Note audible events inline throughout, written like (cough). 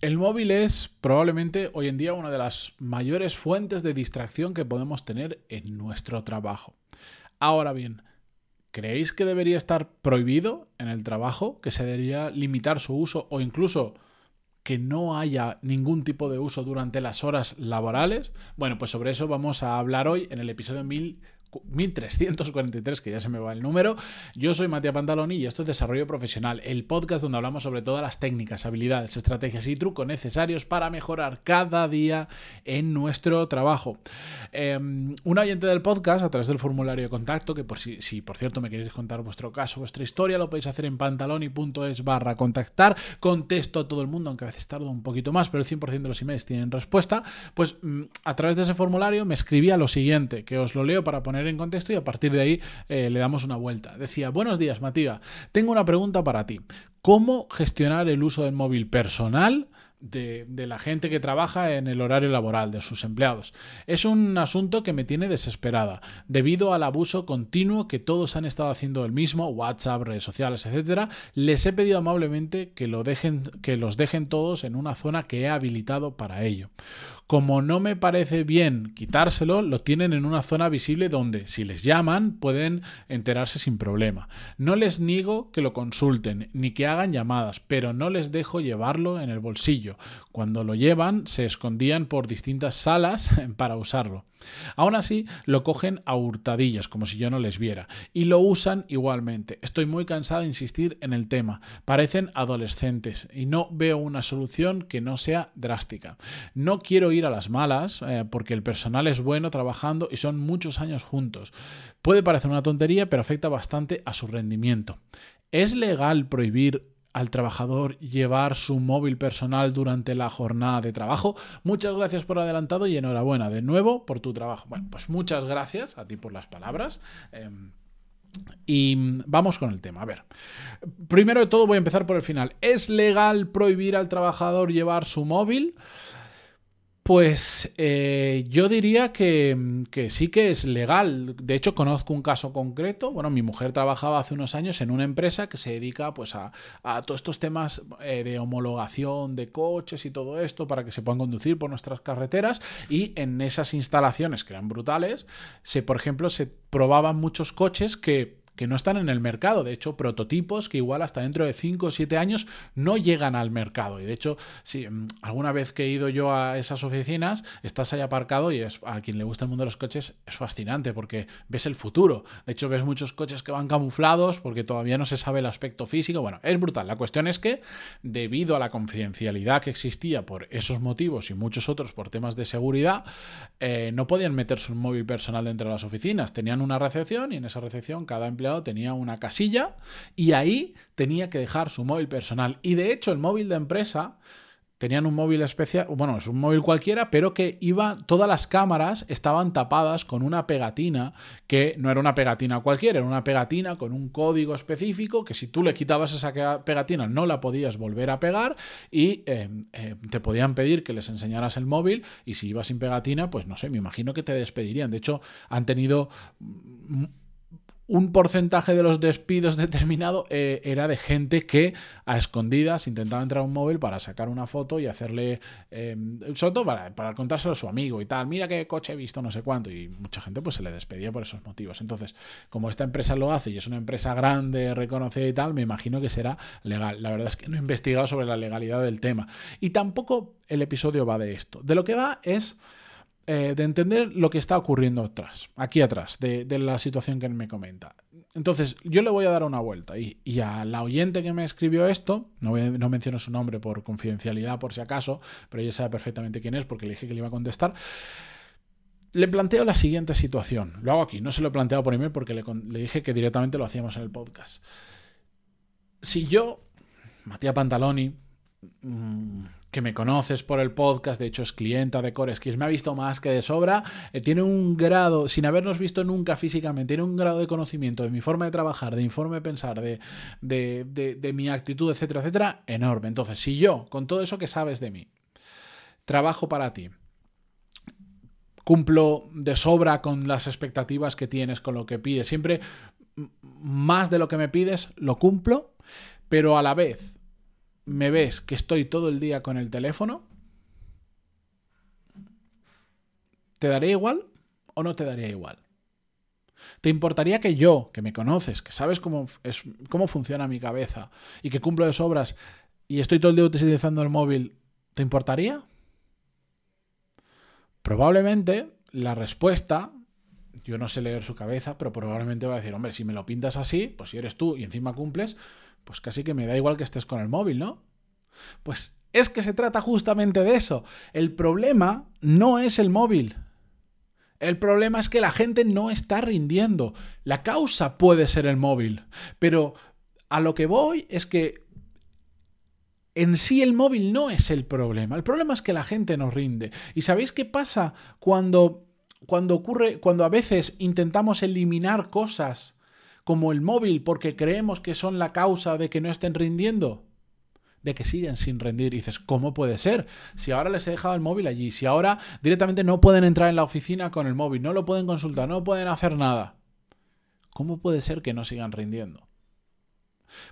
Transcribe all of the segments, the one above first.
El móvil es probablemente hoy en día una de las mayores fuentes de distracción que podemos tener en nuestro trabajo. Ahora bien, ¿creéis que debería estar prohibido en el trabajo, que se debería limitar su uso o incluso que no haya ningún tipo de uso durante las horas laborales? Bueno, pues sobre eso vamos a hablar hoy en el episodio 1000 1343, que ya se me va el número. Yo soy Matías Pantaloni y esto es Desarrollo Profesional, el podcast donde hablamos sobre todas las técnicas, habilidades, estrategias y trucos necesarios para mejorar cada día en nuestro trabajo. Em, un oyente del podcast, a través del formulario de contacto, que por si, por cierto me queréis contar vuestro caso, vuestra historia, lo podéis hacer en pantaloni.es barra contactar. Contesto a todo el mundo, aunque a veces tardo un poquito más, pero el 100% de los emails tienen respuesta. Pues mm, a través de ese formulario me escribía lo siguiente, que os lo leo para poner en contexto y a partir de ahí eh, le damos una vuelta. Decía, buenos días Matías, tengo una pregunta para ti. ¿Cómo gestionar el uso del móvil personal? De, de, la gente que trabaja en el horario laboral, de sus empleados. Es un asunto que me tiene desesperada, debido al abuso continuo que todos han estado haciendo el mismo, WhatsApp, redes sociales, etcétera. Les he pedido amablemente que, lo dejen, que los dejen todos en una zona que he habilitado para ello. Como no me parece bien quitárselo, lo tienen en una zona visible donde, si les llaman, pueden enterarse sin problema. No les niego que lo consulten ni que hagan llamadas, pero no les dejo llevarlo en el bolsillo. Cuando lo llevan, se escondían por distintas salas (laughs) para usarlo. Aún así, lo cogen a hurtadillas, como si yo no les viera, y lo usan igualmente. Estoy muy cansada de insistir en el tema. Parecen adolescentes y no veo una solución que no sea drástica. No quiero ir a las malas eh, porque el personal es bueno trabajando y son muchos años juntos. Puede parecer una tontería, pero afecta bastante a su rendimiento. ¿Es legal prohibir al trabajador llevar su móvil personal durante la jornada de trabajo. Muchas gracias por adelantado y enhorabuena de nuevo por tu trabajo. Bueno, pues muchas gracias a ti por las palabras. Em, y vamos con el tema. A ver, primero de todo voy a empezar por el final. ¿Es legal prohibir al trabajador llevar su móvil? Pues eh, yo diría que, sí que es legal. De hecho, conozco un caso concreto. Bueno, mi mujer trabajaba hace unos años en una empresa que se dedica pues, a, todos estos temas eh, de homologación de coches y todo esto para que se puedan conducir por nuestras carreteras. Y en esas instalaciones, que eran brutales, se, por ejemplo, se probaban muchos coches que que no están en el mercado. De hecho, prototipos que igual hasta dentro de 5 o 7 años no llegan al mercado. Y de hecho, si mm, alguna vez que he ido yo a esas oficinas, estás ahí aparcado y es, a quien le gusta el mundo de los coches es fascinante porque ves el futuro. De hecho, ves muchos coches que van camuflados porque todavía no se sabe el aspecto físico. Bueno, es brutal. La cuestión es que, debido a la confidencialidad que existía por esos motivos y muchos otros por temas de seguridad, eh, no podían meter su móvil personal dentro de las oficinas. Tenían una recepción y en esa recepción cada empleado tenía una casilla y ahí tenía que dejar su móvil personal. Y de hecho el móvil de empresa tenían un móvil especial, bueno, es un móvil cualquiera, pero que iba, todas las cámaras estaban tapadas con una pegatina, que no era una pegatina cualquiera, era una pegatina con un código específico, que si tú le quitabas esa pegatina no la podías volver a pegar y eh, eh, te podían pedir que les enseñaras el móvil y si ibas sin pegatina, pues no sé, me imagino que te despedirían. De hecho, han tenido un porcentaje de los despidos (laughs) determinado eh, era de gente que a escondidas intentaba entrar a un móvil para sacar una foto y hacerle, eh, sobre todo para, para, contárselo a su amigo y tal, mira qué coche he visto, no sé cuánto, y mucha gente pues se le despedía por esos motivos. Entonces, como esta empresa lo hace y es una empresa grande, reconocida y tal, me imagino que será legal. La verdad es que no he investigado sobre la legalidad del tema. Y tampoco el episodio va de esto. De lo que va es eh, de entender lo que está ocurriendo atrás, aquí atrás, de, la situación que me comenta. Entonces, yo le voy a dar una vuelta y, a la oyente que me escribió esto, no, no, menciono su nombre por confidencialidad, por si acaso, pero ella sabe perfectamente quién es porque le dije que le iba a contestar. Le planteo la siguiente situación. Lo hago aquí, no se lo he planteado por email porque le, le dije que directamente lo hacíamos en el podcast. Si yo, Matías Pantaloni, mmm, que me conoces por el podcast, de hecho es clienta de Coreskies, me ha visto más que de sobra, eh, tiene un grado, sin habernos visto nunca físicamente, tiene un grado de conocimiento de mi forma de trabajar, de informe de pensar, de, de mi actitud, etcétera, etcétera, enorme. Entonces, si yo, con todo eso que sabes de mí, trabajo para ti, cumplo de sobra con las expectativas que tienes, con lo que pides, siempre más de lo que me pides, lo cumplo, pero a la vez me ves que estoy todo el día con el teléfono, ¿te daría igual o no te daría igual? ¿Te importaría que yo, que me conoces, que sabes cómo, es, cómo funciona mi cabeza y que cumplo de sobras y estoy todo el día utilizando el móvil, ¿te importaría? Probablemente la respuesta, yo no sé leer su cabeza, pero probablemente va a decir, hombre, si me lo pintas así, pues si eres tú y encima cumples, pues casi que me da igual que estés con el móvil, ¿no? Pues es que se trata justamente de eso. El problema no es el móvil, el problema es que la gente no está rindiendo. La causa puede ser el móvil, pero a lo que voy es que en sí el móvil no es el problema. El problema es que la gente no rinde. ¿Y sabéis qué pasa cuando cuando ocurre cuando a veces intentamos eliminar cosas como el móvil porque creemos que son la causa de que no estén rindiendo? de que siguen sin rendir. Y dices, ¿cómo puede ser? Si ahora les he dejado el móvil allí, si ahora directamente no pueden entrar en la oficina con el móvil, no lo pueden consultar, no pueden hacer nada. ¿Cómo puede ser que no sigan rindiendo?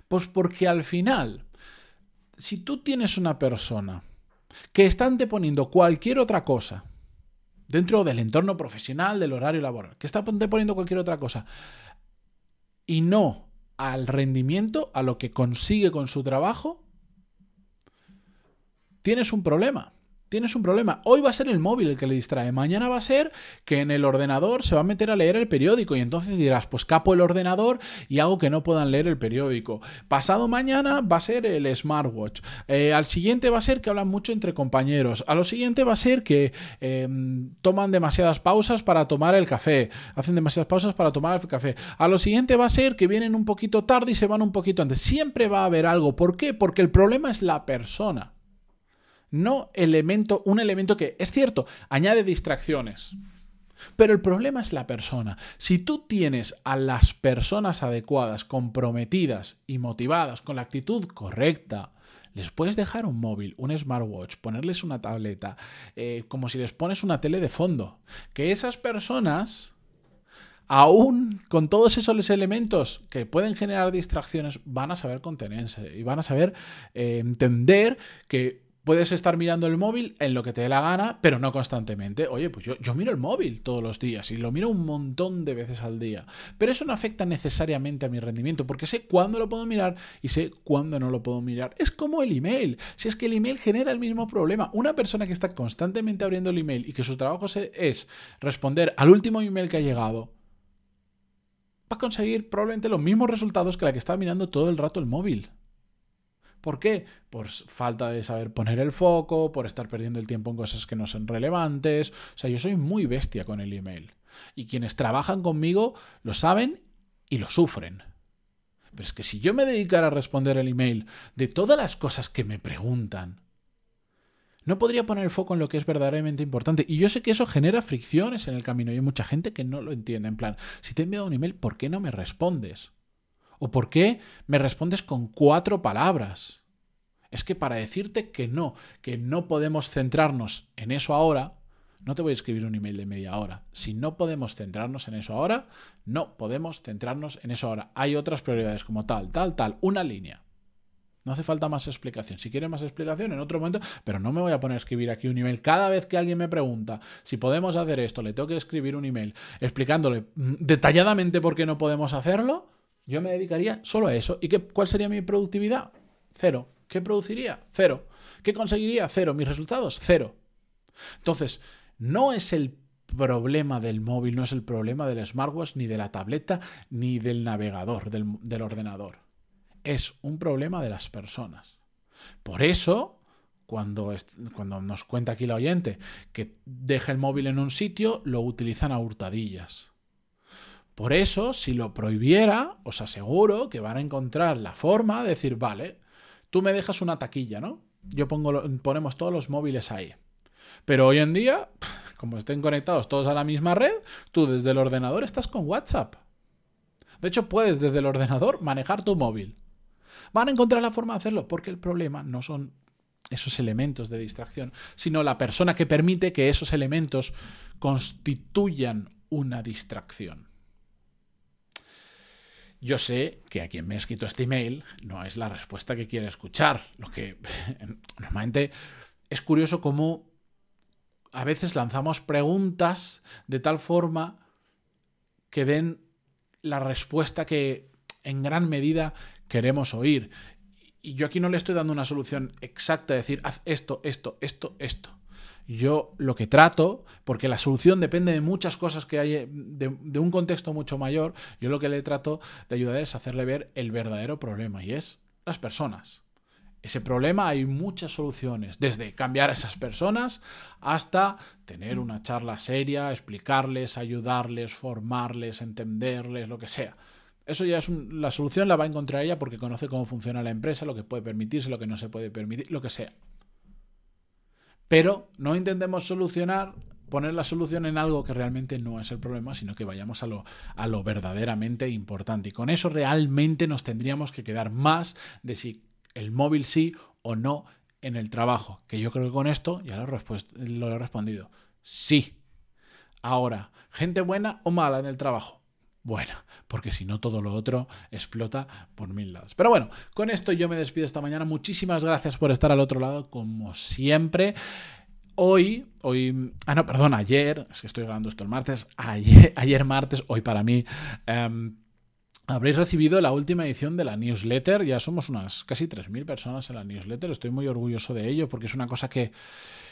Pues porque al final, si tú tienes una persona que está anteponiendo cualquier otra cosa, dentro del entorno profesional, del horario laboral, que está anteponiendo cualquier otra cosa, y no al rendimiento, a lo que consigue con su trabajo, tienes un problema. Tienes un problema. Hoy va a ser el móvil el que le distrae. Mañana va a ser que en el ordenador se va a meter a leer el periódico y entonces dirás, pues capo el ordenador y hago que no puedan leer el periódico. Pasado mañana va a ser el smartwatch. Eh, al siguiente va a ser que hablan mucho entre compañeros. A lo siguiente va a ser que em, toman demasiadas pausas para tomar el café. Hacen demasiadas pausas para tomar el café. A lo siguiente va a ser que vienen un poquito tarde y se van un poquito antes. Siempre va a haber algo. ¿Por qué? Porque el problema es la persona no elemento, un elemento que, es cierto, añade distracciones. Pero el problema es la persona. Si tú tienes a las personas adecuadas, comprometidas y motivadas con la actitud correcta, les puedes dejar un móvil, un smartwatch, ponerles una tableta, eh, como si les pones una tele de fondo. Que esas personas, aún con todos esos elementos que pueden generar distracciones, van a saber contenerse y van a saber eh, entender que Puedes estar mirando el móvil en lo que te dé la gana, pero no constantemente. Oye, pues yo, yo, miro el móvil todos los días y lo miro un montón de veces al día. Pero eso no afecta necesariamente a mi rendimiento, porque sé cuándo lo puedo mirar y sé cuándo no lo puedo mirar. Es como el email. Si es que el email genera el mismo problema. Una persona que está constantemente abriendo el email y que su trabajo es responder al último email que ha llegado, va a conseguir probablemente los mismos resultados que la que está mirando todo el rato el móvil. ¿Por qué? Por falta de saber poner el foco, por estar perdiendo el tiempo en cosas que no son relevantes. O sea, yo soy muy bestia con el email. Y quienes trabajan conmigo lo saben y lo sufren. Pero es que si yo me dedicara a responder el email de todas las cosas que me preguntan, no podría poner el foco en lo que es verdaderamente importante. Y yo sé que eso genera fricciones en el camino y hay mucha gente que no lo entiende. En plan, si te he enviado un email, ¿por qué no me respondes? ¿O por qué me respondes con cuatro palabras? Es que para decirte que no, que no podemos centrarnos en eso ahora, no te voy a escribir un email de media hora. Si no podemos centrarnos en eso ahora, no podemos centrarnos en eso ahora. Hay otras prioridades como tal, tal, tal, una línea. No hace falta más explicación. Si quieres más explicación, en otro momento, pero no me voy a poner a escribir aquí un email. Cada vez que alguien me pregunta si podemos hacer esto, le tengo que escribir un email explicándole detalladamente por qué no podemos hacerlo. Yo me dedicaría solo a eso. ¿Y qué, cuál sería mi productividad? Cero. ¿Qué produciría? Cero. ¿Qué conseguiría? Cero. ¿Mis resultados? Cero. Entonces, no es el problema del móvil, no es el problema del smartwatch, ni de la tableta, ni del navegador, del, ordenador. Es un problema de las personas. Por eso, cuando, cuando, nos cuenta aquí la oyente que deja el móvil en un sitio, lo utilizan a hurtadillas. Por eso, si lo prohibiera, os aseguro que van a encontrar la forma de decir, vale, tú me dejas una taquilla, ¿no? Yo pongo, ponemos todos los móviles ahí. Pero hoy en día, (laughs) como estén conectados todos a la misma red, tú desde el ordenador estás con WhatsApp. De hecho, puedes desde el ordenador manejar tu móvil. Van a encontrar la forma de hacerlo, porque el problema no son esos elementos de distracción, sino la persona que permite que esos elementos constituyan una distracción. Yo sé que a quien me ha escrito este email no es la respuesta que quiere escuchar. Lo que (laughs) normalmente es curioso cómo a veces lanzamos preguntas de tal forma que den la respuesta que en gran medida queremos oír. Y yo aquí no le estoy dando una solución exacta, de decir, haz esto, esto, esto, esto. Yo lo que trato, porque la solución depende de muchas cosas que hay, de, de, un contexto mucho mayor, yo lo que le trato de ayudar es hacerle ver el verdadero problema y es las personas. Ese problema hay muchas soluciones, desde cambiar a esas personas hasta tener una charla seria, explicarles, ayudarles, formarles, entenderles, lo que sea. Eso ya es la solución, la va a encontrar ella porque conoce cómo funciona la empresa, lo que puede permitirse, lo que no se puede permitir, lo que sea. Pero no intentemos solucionar, poner la solución en algo que realmente no es el problema, sino que vayamos a lo, a lo verdaderamente importante. Y con eso realmente nos tendríamos que quedar más de si el móvil sí o no en el trabajo. Que yo creo que con esto ya lo lo he respondido. Sí. Ahora, ¿gente buena o mala en el trabajo? Bueno, porque si no todo lo otro explota por mil lados. Pero bueno, con esto yo me despido esta mañana. Muchísimas gracias por estar al otro lado, como siempre. Hoy, hoy, ah no, perdón, ayer, es que estoy grabando esto el martes, ayer, (laughs) ayer martes, hoy para mí, um, Habréis recibido la última edición de la newsletter, ya somos unas casi 3.000 personas en la newsletter, estoy muy orgulloso de ello porque es una cosa que,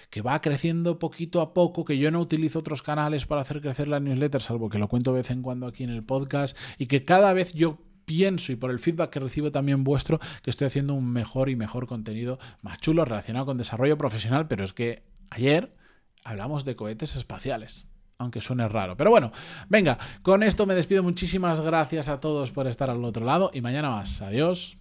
que, va creciendo poquito a poco, que yo no utilizo otros canales para hacer crecer la newsletter, salvo que lo cuento de vez en cuando aquí en el podcast, y que cada vez yo pienso y por el feedback que recibo también vuestro, que estoy haciendo un mejor y mejor contenido más chulo relacionado con desarrollo profesional, pero es que ayer hablamos de cohetes espaciales aunque suene raro. Pero bueno, venga, con esto me despido. Muchísimas gracias a todos por estar al otro lado y mañana más. Adiós.